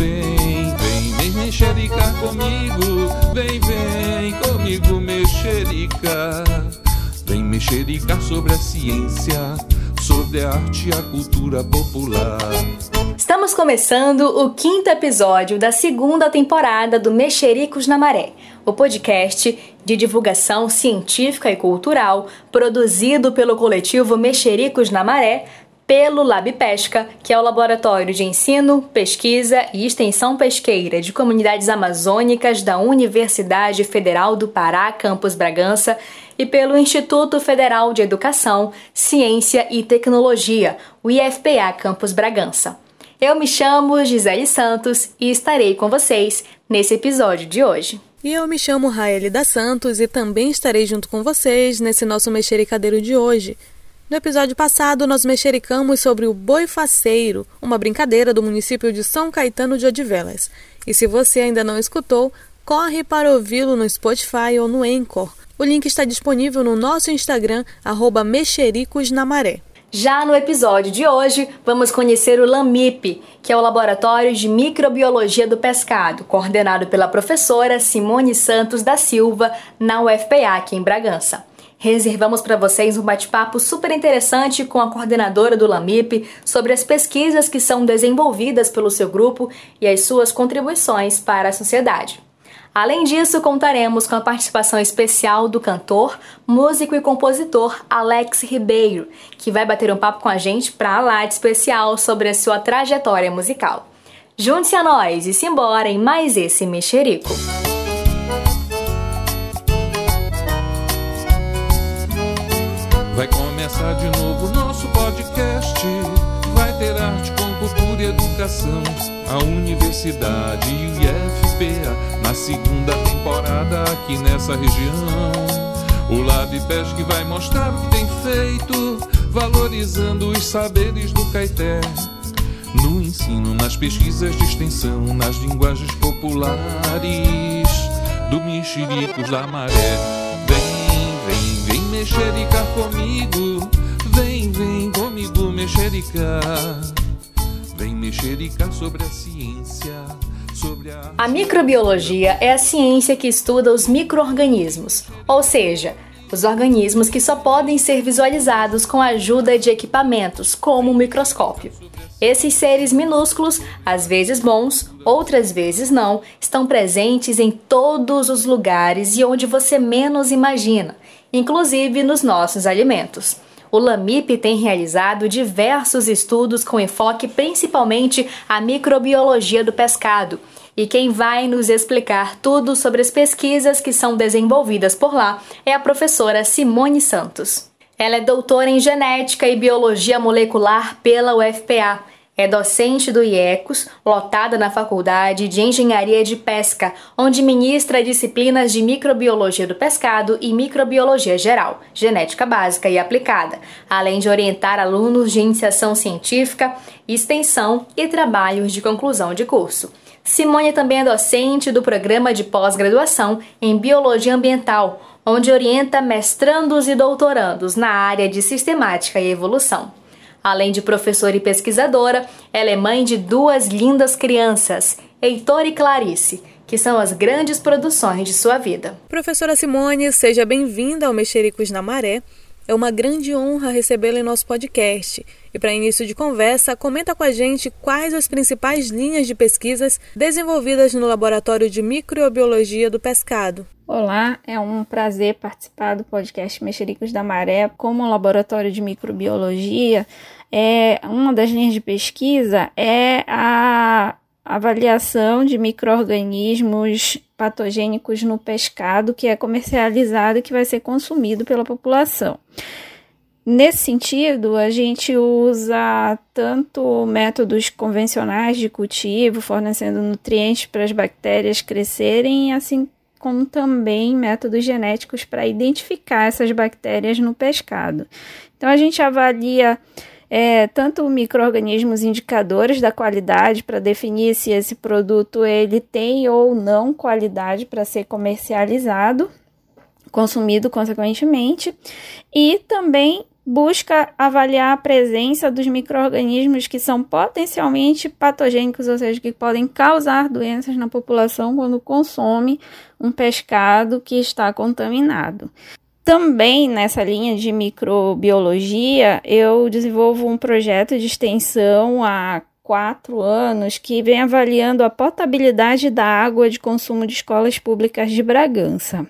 vem, vem, vem mexericar comigo. Vem, vem comigo mexericar. Vem mexericar sobre a ciência, sobre a arte e a cultura popular. Estamos começando o quinto episódio da segunda temporada do Mexericos na Maré, o podcast de divulgação científica e cultural produzido pelo coletivo Mexericos na Maré pelo Lab Pesca, que é o laboratório de ensino, pesquisa e extensão pesqueira de comunidades amazônicas da Universidade Federal do Pará, campus Bragança, e pelo Instituto Federal de Educação, Ciência e Tecnologia, o IFPA Campus Bragança. Eu me chamo Gisele Santos e estarei com vocês nesse episódio de hoje. E eu me chamo Raeli da Santos e também estarei junto com vocês nesse nosso mexericadeiro de hoje. No episódio passado, nós mexericamos sobre o boi faceiro, uma brincadeira do município de São Caetano de Odivelas. E se você ainda não escutou, corre para ouvi-lo no Spotify ou no Anchor. O link está disponível no nosso Instagram, arroba mexericosnamaré. Já no episódio de hoje, vamos conhecer o LAMIP, que é o Laboratório de Microbiologia do Pescado, coordenado pela professora Simone Santos da Silva, na UFPA, aqui em Bragança reservamos para vocês um bate-papo super interessante com a coordenadora do LAMIP sobre as pesquisas que são desenvolvidas pelo seu grupo e as suas contribuições para a sociedade. Além disso, contaremos com a participação especial do cantor, músico e compositor Alex Ribeiro, que vai bater um papo com a gente para lá de especial sobre a sua trajetória musical. Junte-se a nós e se embora em mais esse mexerico. Começar de novo nosso podcast. Vai ter arte com cultura e educação. A universidade e o IFPA na segunda temporada aqui nessa região. O Lab Pesque vai mostrar o que tem feito, valorizando os saberes do Caeté. No ensino, nas pesquisas de extensão, nas linguagens populares do Mexericos da Maré mexericar comigo. Vem, vem comigo mexericar. Vem mexericar sobre a ciência. A microbiologia é a ciência que estuda os microorganismos, ou seja, os organismos que só podem ser visualizados com a ajuda de equipamentos, como o microscópio. Esses seres minúsculos, às vezes bons, outras vezes não, estão presentes em todos os lugares e onde você menos imagina, inclusive nos nossos alimentos. O LAMIP tem realizado diversos estudos com enfoque principalmente à microbiologia do pescado. E quem vai nos explicar tudo sobre as pesquisas que são desenvolvidas por lá é a professora Simone Santos. Ela é doutora em genética e biologia molecular pela UFPA é docente do IECOS, lotada na Faculdade de Engenharia de Pesca, onde ministra disciplinas de microbiologia do pescado e microbiologia geral, genética básica e aplicada, além de orientar alunos de iniciação científica, extensão e trabalhos de conclusão de curso. Simone também é docente do programa de pós-graduação em Biologia Ambiental, onde orienta mestrandos e doutorandos na área de sistemática e evolução. Além de professora e pesquisadora, ela é mãe de duas lindas crianças, Heitor e Clarice, que são as grandes produções de sua vida. Professora Simone, seja bem-vinda ao Mexericos na Maré. É uma grande honra recebê-la em nosso podcast. E para início de conversa, comenta com a gente quais as principais linhas de pesquisas desenvolvidas no Laboratório de Microbiologia do Pescado. Olá, é um prazer participar do podcast Mexericos da Maré. Como laboratório de microbiologia, é, uma das linhas de pesquisa é a avaliação de microorganismos patogênicos no pescado que é comercializado e que vai ser consumido pela população. Nesse sentido, a gente usa tanto métodos convencionais de cultivo, fornecendo nutrientes para as bactérias crescerem, assim como também métodos genéticos para identificar essas bactérias no pescado. Então, a gente avalia é, tanto micro-organismos indicadores da qualidade para definir se esse produto ele tem ou não qualidade para ser comercializado, consumido consequentemente, e também busca avaliar a presença dos micro-organismos que são potencialmente patogênicos, ou seja, que podem causar doenças na população quando consome um pescado que está contaminado. Também nessa linha de microbiologia, eu desenvolvo um projeto de extensão há quatro anos que vem avaliando a potabilidade da água de consumo de escolas públicas de Bragança.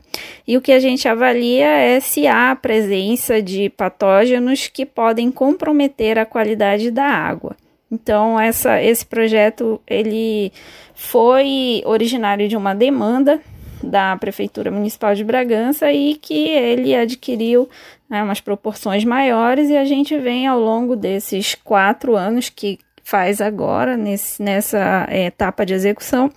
E o que a gente avalia é se há a presença de patógenos que podem comprometer a qualidade da água. Então, essa, esse projeto ele foi originário de uma demanda da Prefeitura Municipal de Bragança e que ele adquiriu né, umas proporções maiores e a gente vem ao longo desses quatro anos que faz agora, nesse, nessa é, etapa de execução,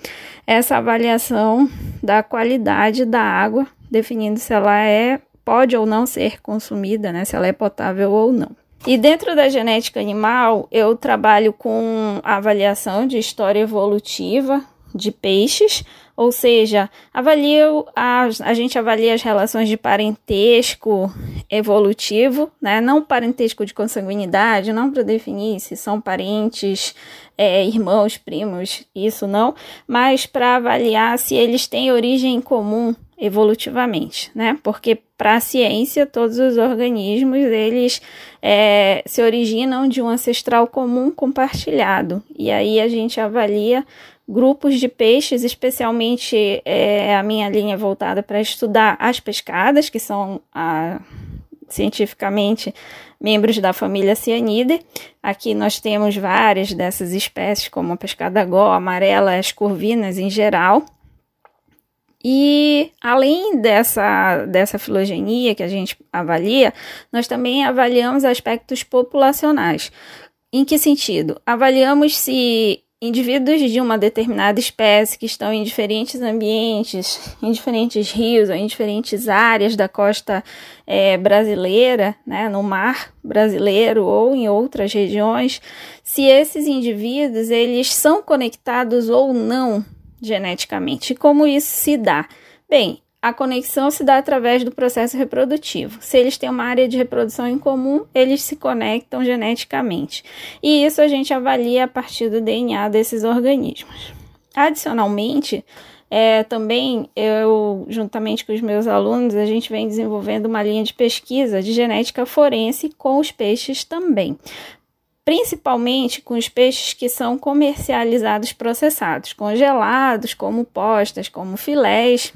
essa avaliação da qualidade da água, definindo se ela é pode ou não ser consumida, né, se ela é potável ou não. E dentro da genética animal, eu trabalho com avaliação de história evolutiva de peixes, ou seja, avalia a, a gente avalia as relações de parentesco evolutivo, né? não parentesco de consanguinidade, não para definir se são parentes, é, irmãos, primos, isso não, mas para avaliar se eles têm origem comum evolutivamente, né? Porque para a ciência todos os organismos eles é, se originam de um ancestral comum compartilhado e aí a gente avalia grupos de peixes, especialmente é, a minha linha voltada para estudar as pescadas, que são a, cientificamente membros da família Cianidae. Aqui nós temos várias dessas espécies, como a pescada gó, amarela, as corvinas em geral. E além dessa, dessa filogenia que a gente avalia, nós também avaliamos aspectos populacionais. Em que sentido? Avaliamos se indivíduos de uma determinada espécie que estão em diferentes ambientes, em diferentes rios ou em diferentes áreas da costa é, brasileira, né, no mar brasileiro ou em outras regiões, se esses indivíduos eles são conectados ou não geneticamente. E como isso se dá? Bem, a conexão se dá através do processo reprodutivo. Se eles têm uma área de reprodução em comum, eles se conectam geneticamente. E isso a gente avalia a partir do DNA desses organismos. Adicionalmente, é, também eu, juntamente com os meus alunos, a gente vem desenvolvendo uma linha de pesquisa de genética forense com os peixes também. Principalmente com os peixes que são comercializados processados, congelados, como postas, como filés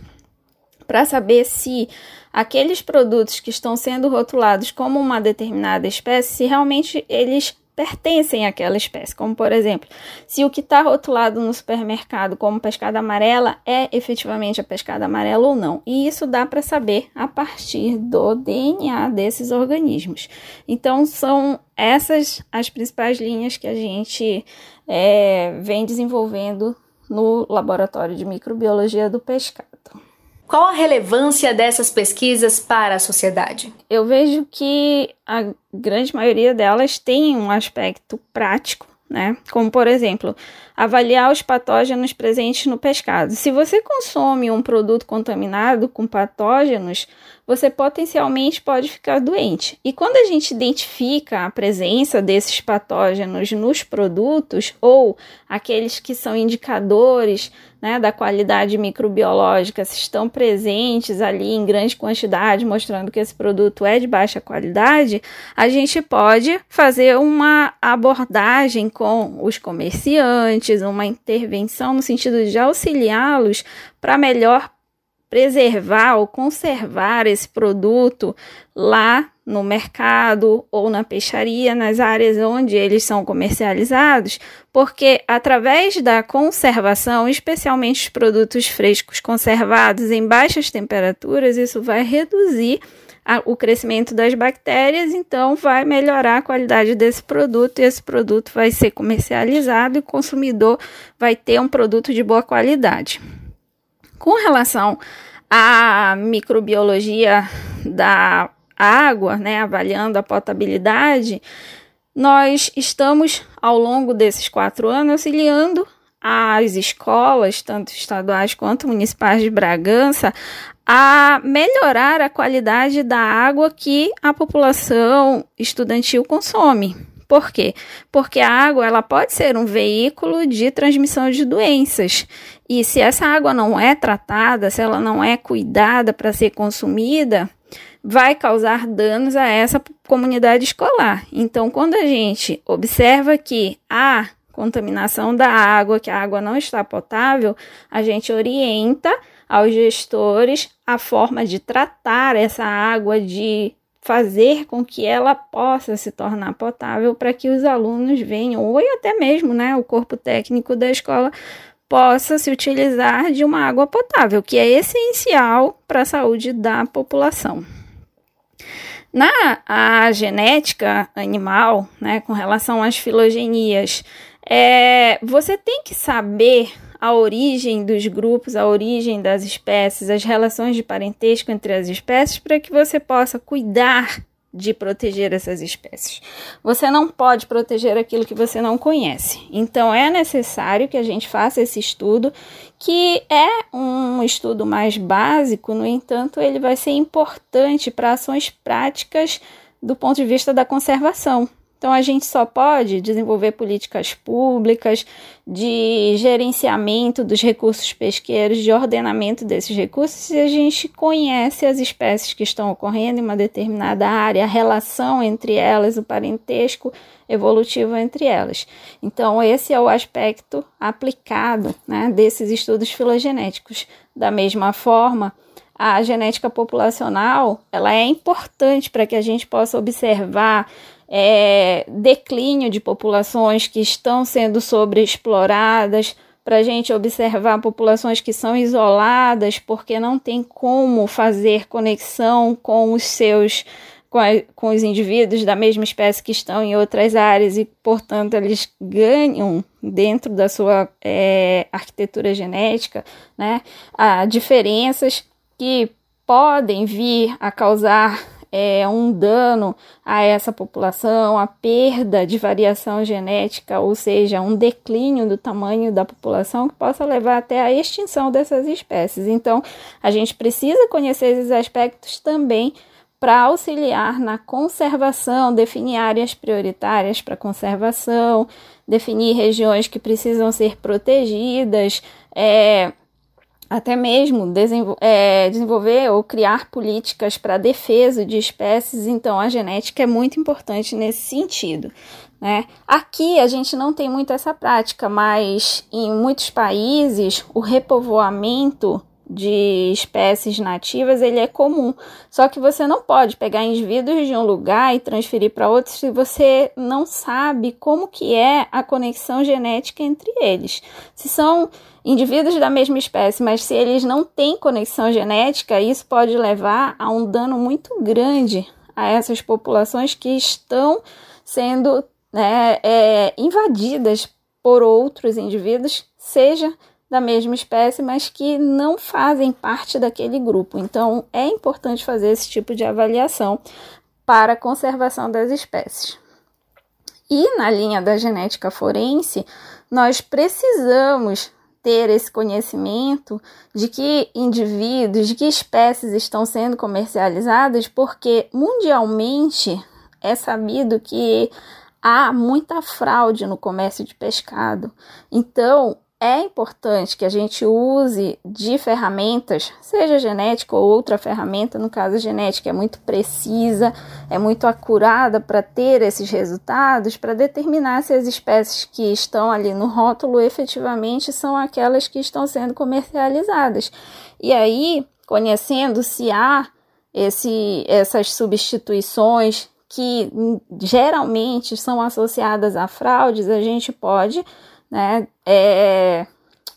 para saber se aqueles produtos que estão sendo rotulados como uma determinada espécie, se realmente eles pertencem àquela espécie. Como, por exemplo, se o que está rotulado no supermercado como pescada amarela é efetivamente a pescada amarela ou não. E isso dá para saber a partir do DNA desses organismos. Então, são essas as principais linhas que a gente é, vem desenvolvendo no laboratório de microbiologia do pescado. Qual a relevância dessas pesquisas para a sociedade? Eu vejo que a grande maioria delas tem um aspecto prático, né? Como, por exemplo, avaliar os patógenos presentes no pescado. Se você consome um produto contaminado com patógenos, você potencialmente pode ficar doente. E quando a gente identifica a presença desses patógenos nos produtos ou aqueles que são indicadores né, da qualidade microbiológica, se estão presentes ali em grande quantidade, mostrando que esse produto é de baixa qualidade, a gente pode fazer uma abordagem com os comerciantes, uma intervenção no sentido de auxiliá-los para melhor preservar ou conservar esse produto lá no mercado ou na peixaria, nas áreas onde eles são comercializados, porque através da conservação, especialmente os produtos frescos conservados em baixas temperaturas, isso vai reduzir a, o crescimento das bactérias, então vai melhorar a qualidade desse produto e esse produto vai ser comercializado e o consumidor vai ter um produto de boa qualidade. Com relação à microbiologia da água, né, avaliando a potabilidade, nós estamos, ao longo desses quatro anos, auxiliando as escolas, tanto estaduais quanto municipais de Bragança, a melhorar a qualidade da água que a população estudantil consome. Por quê? Porque a água ela pode ser um veículo de transmissão de doenças. E se essa água não é tratada, se ela não é cuidada para ser consumida, vai causar danos a essa comunidade escolar. Então, quando a gente observa que há contaminação da água, que a água não está potável, a gente orienta aos gestores a forma de tratar essa água, de fazer com que ela possa se tornar potável para que os alunos venham, ou até mesmo né, o corpo técnico da escola possa se utilizar de uma água potável, que é essencial para a saúde da população. Na a genética animal, né, com relação às filogenias, é, você tem que saber a origem dos grupos, a origem das espécies, as relações de parentesco entre as espécies, para que você possa cuidar de proteger essas espécies. Você não pode proteger aquilo que você não conhece. Então é necessário que a gente faça esse estudo, que é um estudo mais básico, no entanto, ele vai ser importante para ações práticas do ponto de vista da conservação. Então, a gente só pode desenvolver políticas públicas de gerenciamento dos recursos pesqueiros, de ordenamento desses recursos, se a gente conhece as espécies que estão ocorrendo em uma determinada área, a relação entre elas, o parentesco evolutivo entre elas. Então, esse é o aspecto aplicado né, desses estudos filogenéticos. Da mesma forma, a genética populacional ela é importante para que a gente possa observar é, declínio de populações que estão sendo sobreexploradas, para a gente observar populações que são isoladas porque não tem como fazer conexão com os seus com, a, com os indivíduos da mesma espécie que estão em outras áreas e, portanto, eles ganham dentro da sua é, arquitetura genética, né, a diferenças que podem vir a causar é, um dano a essa população, a perda de variação genética, ou seja, um declínio do tamanho da população que possa levar até a extinção dessas espécies. Então, a gente precisa conhecer esses aspectos também para auxiliar na conservação, definir áreas prioritárias para conservação, definir regiões que precisam ser protegidas, é, até mesmo desenvol é, desenvolver ou criar políticas para defesa de espécies, então a genética é muito importante nesse sentido. Né? Aqui a gente não tem muito essa prática, mas em muitos países o repovoamento de espécies nativas ele é comum. Só que você não pode pegar indivíduos de um lugar e transferir para outro se você não sabe como que é a conexão genética entre eles. Se são indivíduos da mesma espécie, mas se eles não têm conexão genética, isso pode levar a um dano muito grande a essas populações que estão sendo né, é, invadidas por outros indivíduos, seja da mesma espécie, mas que não fazem parte daquele grupo. Então, é importante fazer esse tipo de avaliação para a conservação das espécies. E na linha da genética forense, nós precisamos ter esse conhecimento de que indivíduos, de que espécies estão sendo comercializadas, porque mundialmente é sabido que há muita fraude no comércio de pescado. Então, é importante que a gente use de ferramentas, seja genética ou outra ferramenta, no caso genética é muito precisa, é muito acurada para ter esses resultados, para determinar se as espécies que estão ali no rótulo efetivamente são aquelas que estão sendo comercializadas. E aí, conhecendo se há esse, essas substituições que geralmente são associadas a fraudes, a gente pode né, é,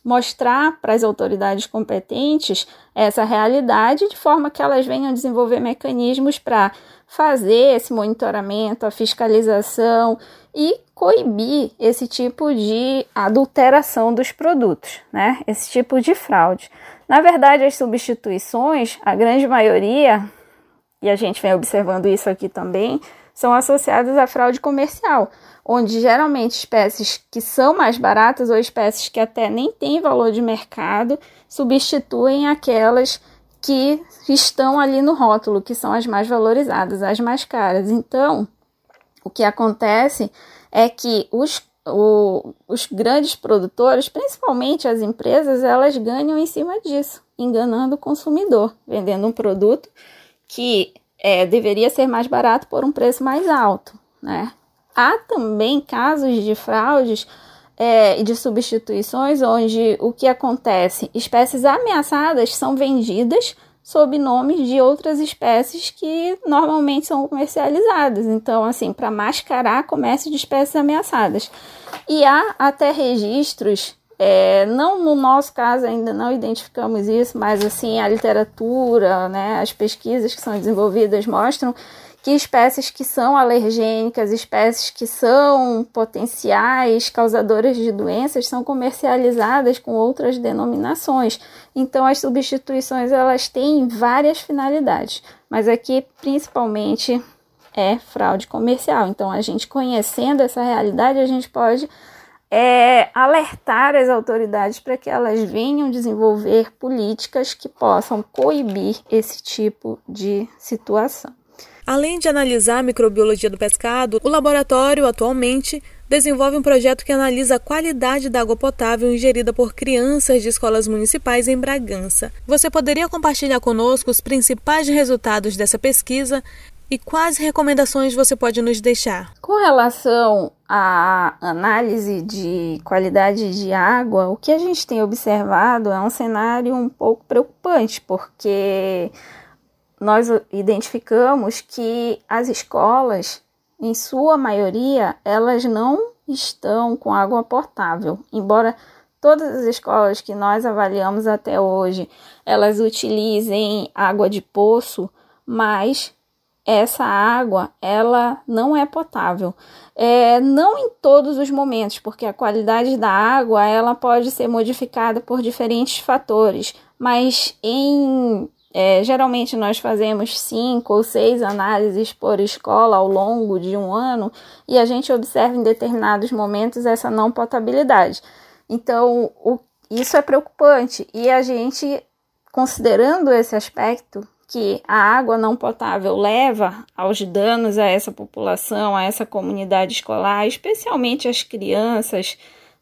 mostrar para as autoridades competentes essa realidade de forma que elas venham desenvolver mecanismos para fazer esse monitoramento, a fiscalização e coibir esse tipo de adulteração dos produtos, né? Esse tipo de fraude. Na verdade, as substituições, a grande maioria, e a gente vem observando isso aqui também, são associadas à fraude comercial onde geralmente espécies que são mais baratas ou espécies que até nem têm valor de mercado substituem aquelas que estão ali no rótulo, que são as mais valorizadas, as mais caras. Então, o que acontece é que os, o, os grandes produtores, principalmente as empresas, elas ganham em cima disso, enganando o consumidor, vendendo um produto que é, deveria ser mais barato por um preço mais alto, né? Há também casos de fraudes é, e de substituições onde o que acontece? Espécies ameaçadas são vendidas sob nomes de outras espécies que normalmente são comercializadas. Então, assim, para mascarar comércio de espécies ameaçadas. E há até registros, é, não no nosso caso ainda não identificamos isso, mas assim, a literatura, né, as pesquisas que são desenvolvidas mostram que espécies que são alergênicas, espécies que são potenciais causadoras de doenças são comercializadas com outras denominações. Então as substituições elas têm várias finalidades, mas aqui principalmente é fraude comercial. Então a gente conhecendo essa realidade, a gente pode é, alertar as autoridades para que elas venham desenvolver políticas que possam coibir esse tipo de situação. Além de analisar a microbiologia do pescado, o laboratório atualmente desenvolve um projeto que analisa a qualidade da água potável ingerida por crianças de escolas municipais em Bragança. Você poderia compartilhar conosco os principais resultados dessa pesquisa e quais recomendações você pode nos deixar? Com relação à análise de qualidade de água, o que a gente tem observado é um cenário um pouco preocupante, porque nós identificamos que as escolas, em sua maioria, elas não estão com água potável, embora todas as escolas que nós avaliamos até hoje, elas utilizem água de poço, mas essa água ela não é potável. É, não em todos os momentos, porque a qualidade da água ela pode ser modificada por diferentes fatores, mas em é, geralmente nós fazemos cinco ou seis análises por escola ao longo de um ano e a gente observa em determinados momentos essa não potabilidade. Então, o, isso é preocupante e a gente, considerando esse aspecto, que a água não potável leva aos danos a essa população, a essa comunidade escolar, especialmente as crianças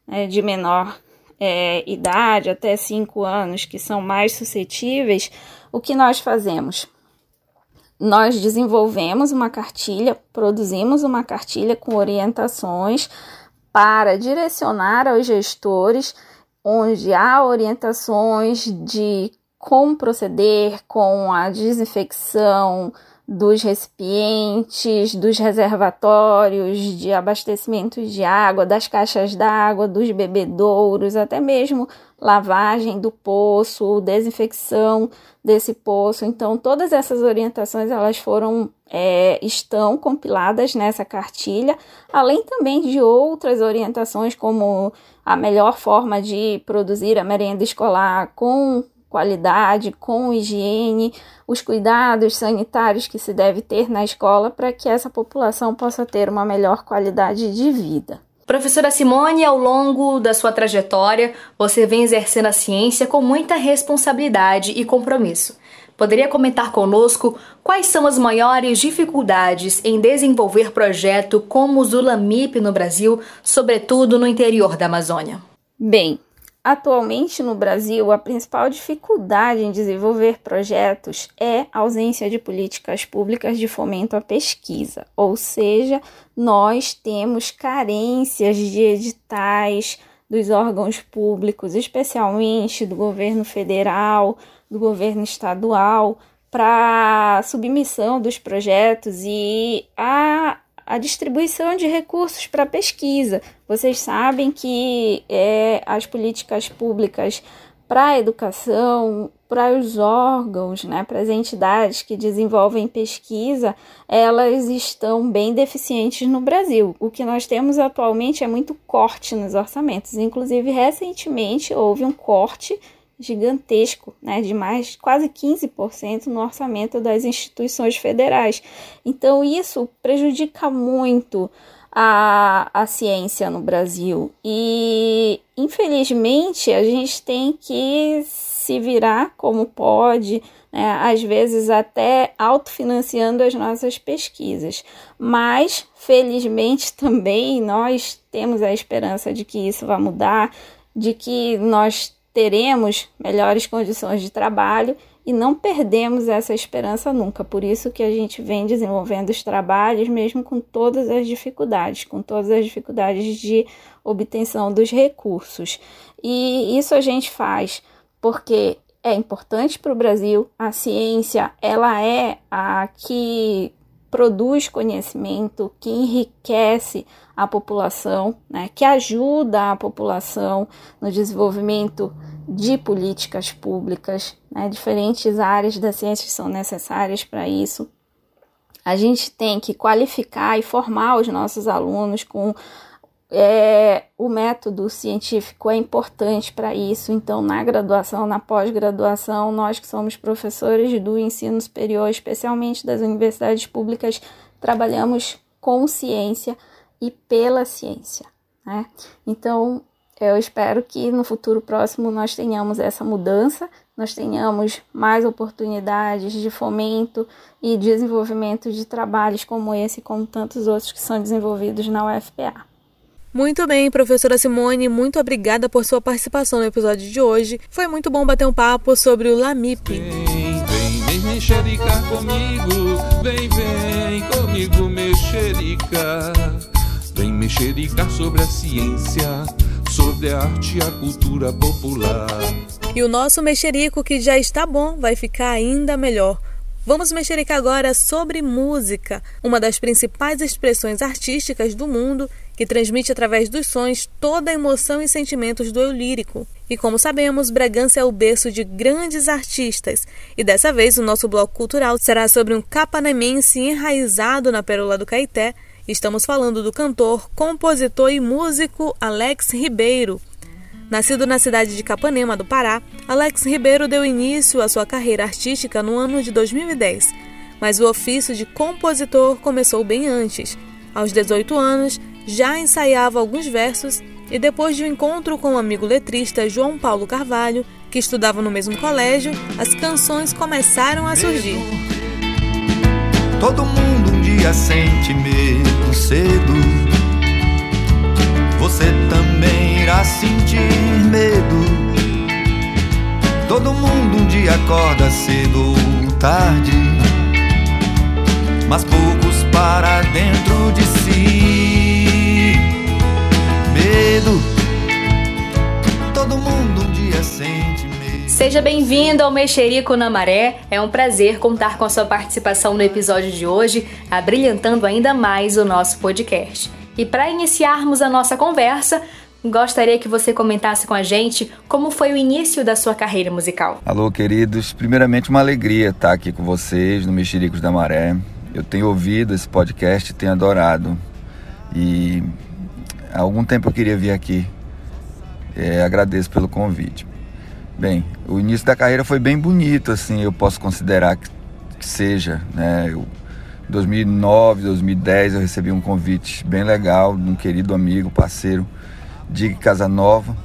né, de menor é, idade, até 5 anos, que são mais suscetíveis, o que nós fazemos? Nós desenvolvemos uma cartilha, produzimos uma cartilha com orientações para direcionar aos gestores, onde há orientações de como proceder com a desinfecção, dos recipientes, dos reservatórios de abastecimento de água, das caixas d'água, dos bebedouros, até mesmo lavagem do poço, desinfecção desse poço. Então, todas essas orientações elas foram é, estão compiladas nessa cartilha, além também de outras orientações como a melhor forma de produzir a merenda escolar com qualidade, com higiene, os cuidados sanitários que se deve ter na escola para que essa população possa ter uma melhor qualidade de vida. Professora Simone, ao longo da sua trajetória, você vem exercendo a ciência com muita responsabilidade e compromisso. Poderia comentar conosco quais são as maiores dificuldades em desenvolver projeto como o Zulamip no Brasil, sobretudo no interior da Amazônia? Bem, Atualmente no Brasil, a principal dificuldade em desenvolver projetos é a ausência de políticas públicas de fomento à pesquisa, ou seja, nós temos carências de editais dos órgãos públicos, especialmente do governo federal, do governo estadual, para submissão dos projetos e a a distribuição de recursos para pesquisa. Vocês sabem que é, as políticas públicas para a educação, para os órgãos, né, para as entidades que desenvolvem pesquisa, elas estão bem deficientes no Brasil. O que nós temos atualmente é muito corte nos orçamentos. Inclusive, recentemente houve um corte gigantesco, né, de mais quase 15% no orçamento das instituições federais. Então, isso prejudica muito a, a ciência no Brasil. E, infelizmente, a gente tem que se virar como pode, né? às vezes até autofinanciando as nossas pesquisas. Mas, felizmente, também nós temos a esperança de que isso vai mudar, de que nós teremos melhores condições de trabalho e não perdemos essa esperança nunca. Por isso que a gente vem desenvolvendo os trabalhos, mesmo com todas as dificuldades, com todas as dificuldades de obtenção dos recursos. E isso a gente faz porque é importante para o Brasil. A ciência, ela é a que produz conhecimento, que enriquece a população, né, que ajuda a população no desenvolvimento de políticas públicas, né, diferentes áreas da ciência são necessárias para isso. A gente tem que qualificar e formar os nossos alunos com é, o método científico é importante para isso, então, na graduação, na pós-graduação, nós que somos professores do ensino superior, especialmente das universidades públicas, trabalhamos com ciência e pela ciência. Né? Então, eu espero que no futuro próximo nós tenhamos essa mudança, nós tenhamos mais oportunidades de fomento e desenvolvimento de trabalhos como esse, como tantos outros que são desenvolvidos na UFPA. Muito bem, professora Simone, muito obrigada por sua participação no episódio de hoje. Foi muito bom bater um papo sobre o LAMIP. Vem, vem, vem mexericar comigo, vem, vem comigo mexericar. Vem mexericar sobre a ciência, sobre a arte e a cultura popular. E o nosso mexerico, que já está bom, vai ficar ainda melhor. Vamos mexericar agora sobre música, uma das principais expressões artísticas do mundo que transmite através dos sons toda a emoção e sentimentos do eu lírico. E como sabemos, Bragança é o berço de grandes artistas, e dessa vez o nosso bloco cultural será sobre um capanamense enraizado na Pérola do Caeté. Estamos falando do cantor, compositor e músico Alex Ribeiro. Nascido na cidade de Capanema, do Pará, Alex Ribeiro deu início à sua carreira artística no ano de 2010, mas o ofício de compositor começou bem antes. Aos 18 anos, já ensaiava alguns versos e depois de um encontro com o amigo letrista João Paulo Carvalho, que estudava no mesmo colégio, as canções começaram a surgir. Todo mundo um dia sente medo cedo. Você também irá sentir medo. Todo mundo um dia acorda cedo ou tarde, mas poucos para dentro de si medo. Todo mundo um dia sente medo. Seja bem-vindo ao Mexerico na Maré. É um prazer contar com a sua participação no episódio de hoje, abrilhantando ainda mais o nosso podcast. E para iniciarmos a nossa conversa, Gostaria que você comentasse com a gente como foi o início da sua carreira musical. Alô, queridos. Primeiramente, uma alegria estar aqui com vocês no Mexericos da Maré. Eu tenho ouvido esse podcast e tenho adorado. E há algum tempo eu queria vir aqui. É, agradeço pelo convite. Bem, o início da carreira foi bem bonito, assim, eu posso considerar que, que seja, né? Eu, 2009, 2010 eu recebi um convite bem legal de um querido amigo, parceiro, Dig Casanova,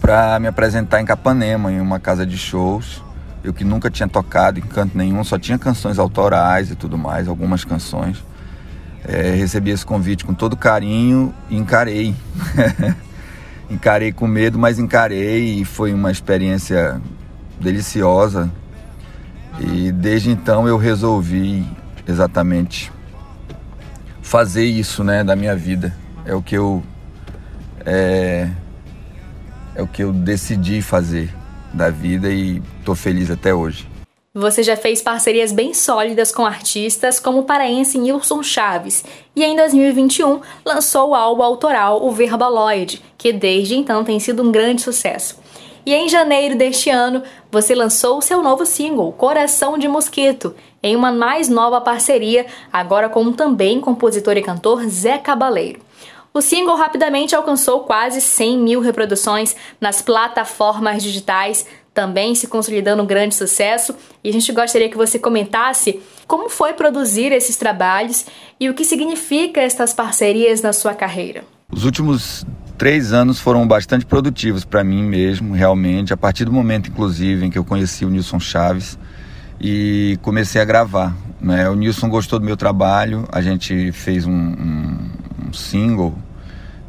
para me apresentar em Capanema, em uma casa de shows. Eu que nunca tinha tocado em canto nenhum, só tinha canções autorais e tudo mais, algumas canções. É, recebi esse convite com todo carinho e encarei. encarei com medo, mas encarei e foi uma experiência deliciosa. E desde então eu resolvi exatamente fazer isso, né, da minha vida. É o que eu é, é o que eu decidi fazer da vida e estou feliz até hoje. Você já fez parcerias bem sólidas com artistas como o paraense Nilson Chaves e em 2021 lançou o álbum autoral O Verbaloid, que desde então tem sido um grande sucesso. E em janeiro deste ano, você lançou o seu novo single, Coração de Mosquito, em uma mais nova parceria, agora com também compositor e cantor Zé Cabaleiro. O single rapidamente alcançou quase 100 mil reproduções nas plataformas digitais, também se consolidando um grande sucesso. E a gente gostaria que você comentasse como foi produzir esses trabalhos e o que significa estas parcerias na sua carreira. Os últimos três anos foram bastante produtivos para mim mesmo, realmente, a partir do momento, inclusive, em que eu conheci o Nilson Chaves e comecei a gravar. Né? O Nilson gostou do meu trabalho, a gente fez um, um, um single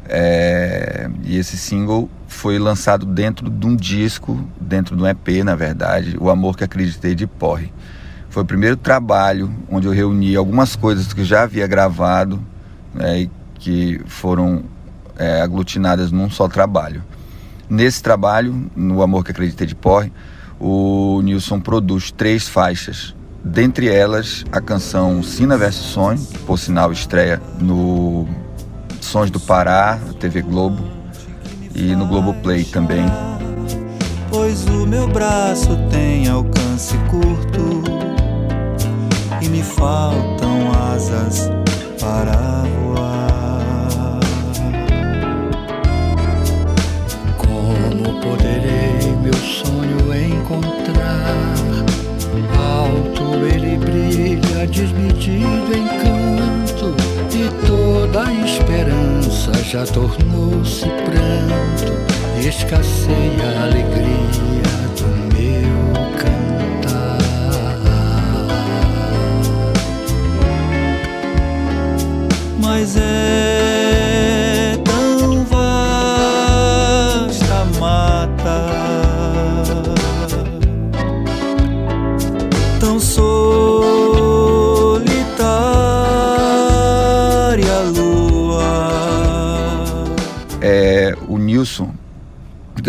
é, e esse single foi lançado dentro de um disco, dentro de um EP, na verdade, O Amor que Acreditei de Porre. Foi o primeiro trabalho onde eu reuni algumas coisas que eu já havia gravado né, e que foram é, aglutinadas num só trabalho. Nesse trabalho, no Amor que Acreditei de Porre, o Nilson produz três faixas. Dentre elas, a canção Sina vs Sonho, que por sinal estreia no Sons do Pará, TV Globo e no Globoplay também. Pois o meu braço tem alcance curto e me faltam asas para voar.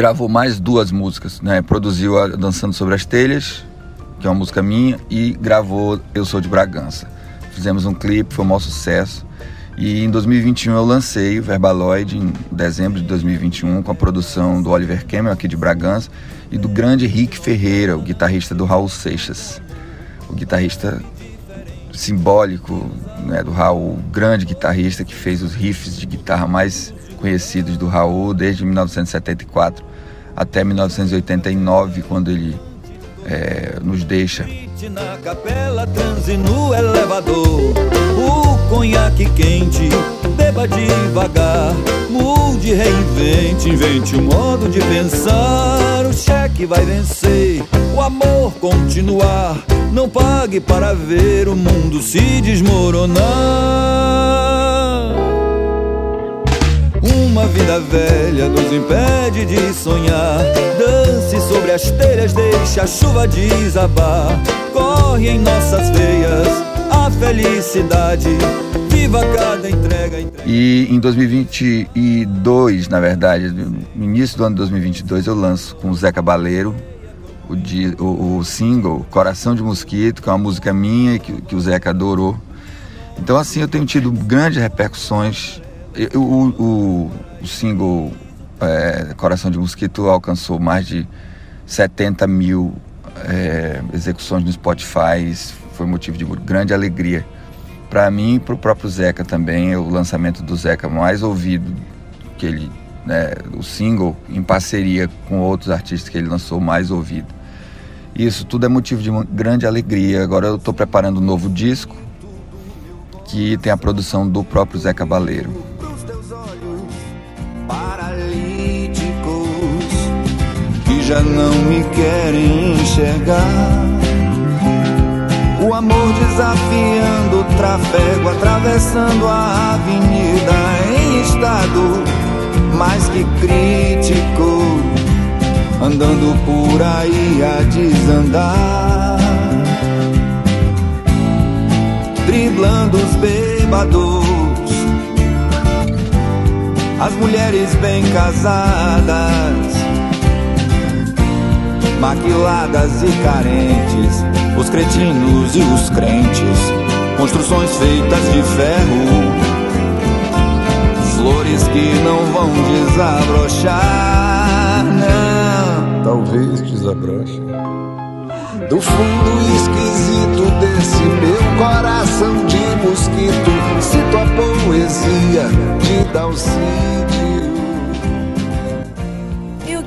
Gravou mais duas músicas, né? Produziu a Dançando Sobre as Telhas, que é uma música minha, e gravou Eu Sou de Bragança. Fizemos um clipe, foi um maior sucesso. E em 2021 eu lancei o Verbaloid, em dezembro de 2021, com a produção do Oliver Kemmel, aqui de Bragança, e do grande Rick Ferreira, o guitarrista do Raul Seixas. O guitarrista simbólico né, do Raul, grande guitarrista que fez os riffs de guitarra mais conhecidos do Raul desde 1974 até 1989, quando ele é, nos deixa. Na capela, transe no elevador. O conhaque quente, beba devagar. Mude, reinvente, invente um modo de pensar. O cheque vai vencer, o amor continuar. Não pague para ver o mundo se desmoronar. Uma vida velha nos impede de sonhar. Dance sobre as telhas, deixa a chuva desabar. Corre em nossas veias a felicidade. Viva cada entrega, entrega. E em 2022, na verdade, no início do ano de 2022, eu lanço com o Zé Cabaleiro o, o- single Coração de Mosquito, que é uma música minha que, que o Zeca adorou. Então, assim, eu tenho tido grandes repercussões. O, o- single é, Coração de Mosquito alcançou mais de 70 mil é, execuções no Spotify. Foi motivo de grande alegria para mim e para o próprio Zeca também. O lançamento do Zeca mais ouvido que ele, né, o single em parceria com outros artistas que ele lançou mais ouvido. Isso tudo é motivo de uma grande alegria. Agora eu estou preparando um novo disco que tem a produção do próprio Zé Cabaleiro. Já não me querem enxergar. O amor desafiando o trafego, atravessando a avenida em estado mais que crítico, andando por aí a desandar driblando os bêbados, as mulheres bem casadas, maquiladas e carentes, os cretinos e os crentes, construções feitas de ferro, flores que não vão desabrochar, não. talvez desabroche. Do fundo esquisito desse meu coração de mosquito, cito a poesia de Dalcídio.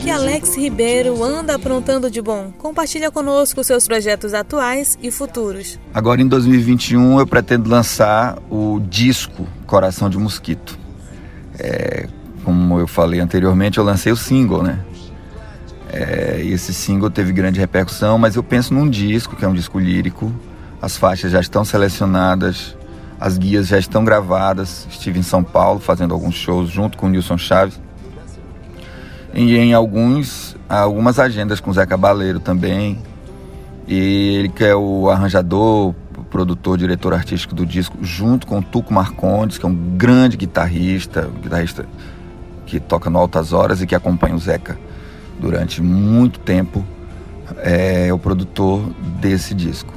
Que Alex Ribeiro anda aprontando de bom? Compartilha conosco seus projetos atuais e futuros. Agora em 2021 eu pretendo lançar o disco Coração de Mosquito. É, como eu falei anteriormente, eu lancei o single, né? É, esse single teve grande repercussão, mas eu penso num disco, que é um disco lírico. As faixas já estão selecionadas, as guias já estão gravadas. Estive em São Paulo fazendo alguns shows junto com o Nilson Chaves. E em alguns, algumas agendas com o Zé Cabaleiro também. E ele que é o arranjador, produtor, diretor artístico do disco, junto com o Tuco Marcondes, que é um grande guitarrista, guitarrista que toca no Altas Horas e que acompanha o Zeca durante muito tempo, é, é o produtor desse disco.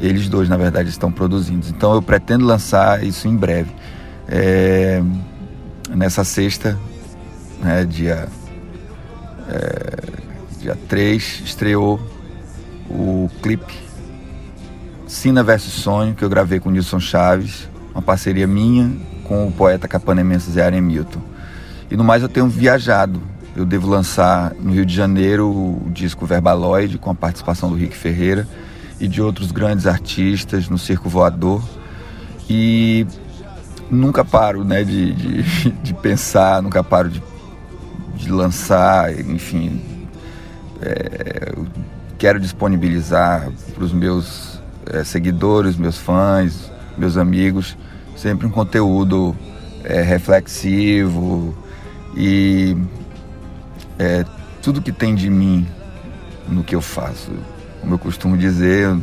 Eles dois, na verdade, estão produzindo. Então eu pretendo lançar isso em breve. É, nessa sexta, né, dia, é, dia 3, estreou o clipe Sina versus Sonho, que eu gravei com o Nilson Chaves, uma parceria minha com o poeta capanemense Zé Aremilton. E no mais eu tenho viajado. Eu devo lançar no Rio de Janeiro o disco Verbaloid, com a participação do Rick Ferreira e de outros grandes artistas no Circo Voador. E nunca paro né, de, de, de pensar, nunca paro de, de lançar, enfim. É, quero disponibilizar para os meus é, seguidores, meus fãs, meus amigos, sempre um conteúdo é, reflexivo, e é, tudo que tem de mim no que eu faço. Como eu costumo dizer,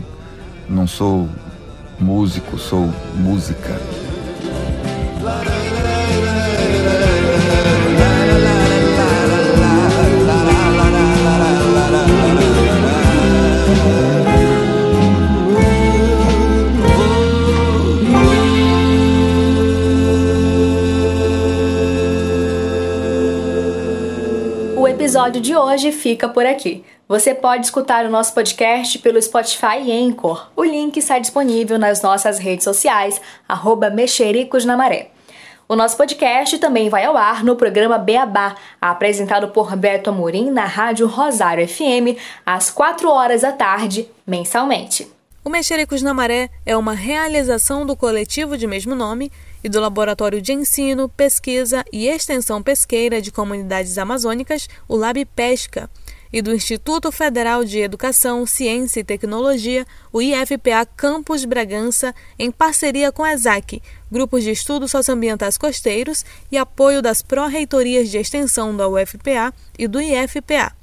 não sou músico, sou música. Episódio de hoje fica por aqui. Você pode escutar o nosso podcast pelo Spotify e Anchor. O link está disponível nas nossas redes sociais, arroba Mexericos na Maré. O nosso podcast também vai ao ar no programa Beabá, apresentado por Beto Amorim na Rádio Rosário FM, às 4 horas da tarde, mensalmente. O Mexericos na Maré é uma realização do coletivo de mesmo nome e do Laboratório de Ensino, Pesquisa e Extensão Pesqueira de Comunidades Amazônicas, o Lab Pesca, e do Instituto Federal de Educação, Ciência e Tecnologia, o IFPA Campus Bragança, em parceria com a ESAC, grupos de estudos socioambientais costeiros e apoio das pró-reitorias de extensão da UFPA e do IFPA.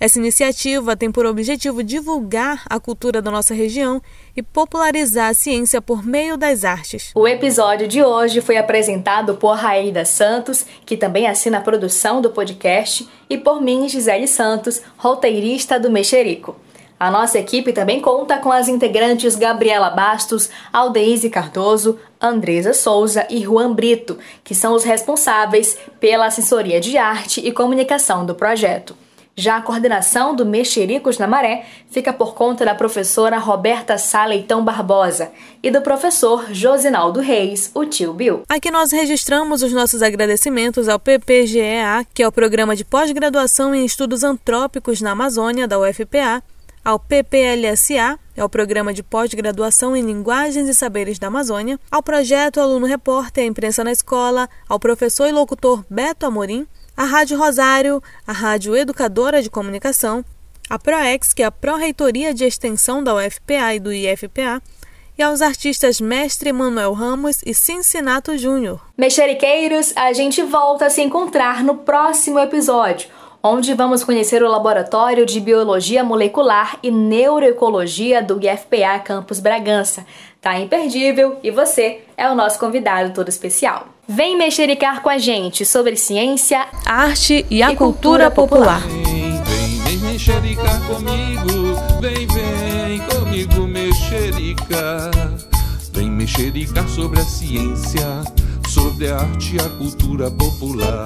Essa iniciativa tem por objetivo divulgar a cultura da nossa região e popularizar a ciência por meio das artes. O episódio de hoje foi apresentado por Raída Santos, que também assina a produção do podcast, e por mim, Gisele Santos, roteirista do Mexerico. A nossa equipe também conta com as integrantes Gabriela Bastos, Aldeise Cardoso, Andresa Souza e Juan Brito, que são os responsáveis pela assessoria de arte e comunicação do projeto. Já a coordenação do Mexericos na Maré fica por conta da professora Roberta Saleitão Barbosa e do professor Josinaldo Reis, o tio Bill. Aqui nós registramos os nossos agradecimentos ao PPGEA, que é o Programa de Pós-Graduação em Estudos Antrópicos na Amazônia, da UFPA, ao PPLSA, é o Programa de Pós-Graduação em Linguagens e Saberes da Amazônia, ao Projeto Aluno Repórter Imprensa na Escola, ao professor e locutor Beto Amorim, a Rádio Rosário, a Rádio Educadora de Comunicação, a ProEx, que é a Pró-Reitoria de Extensão da UFPA e do IFPA, e aos artistas Mestre Manuel Ramos e Cincinato Júnior. Mexeriqueiros, a gente volta a se encontrar no próximo episódio, onde vamos conhecer o Laboratório de Biologia Molecular e Neuroecologia do IFPA Campus Bragança. Tá imperdível e você é o nosso convidado todo especial. Vem mexericar com a gente sobre ciência, arte e a e cultura, cultura, popular. Vem, vem, vem mexericar comigo, vem, vem comigo mexericar. Vem mexericar sobre a ciência, sobre a arte e a cultura popular.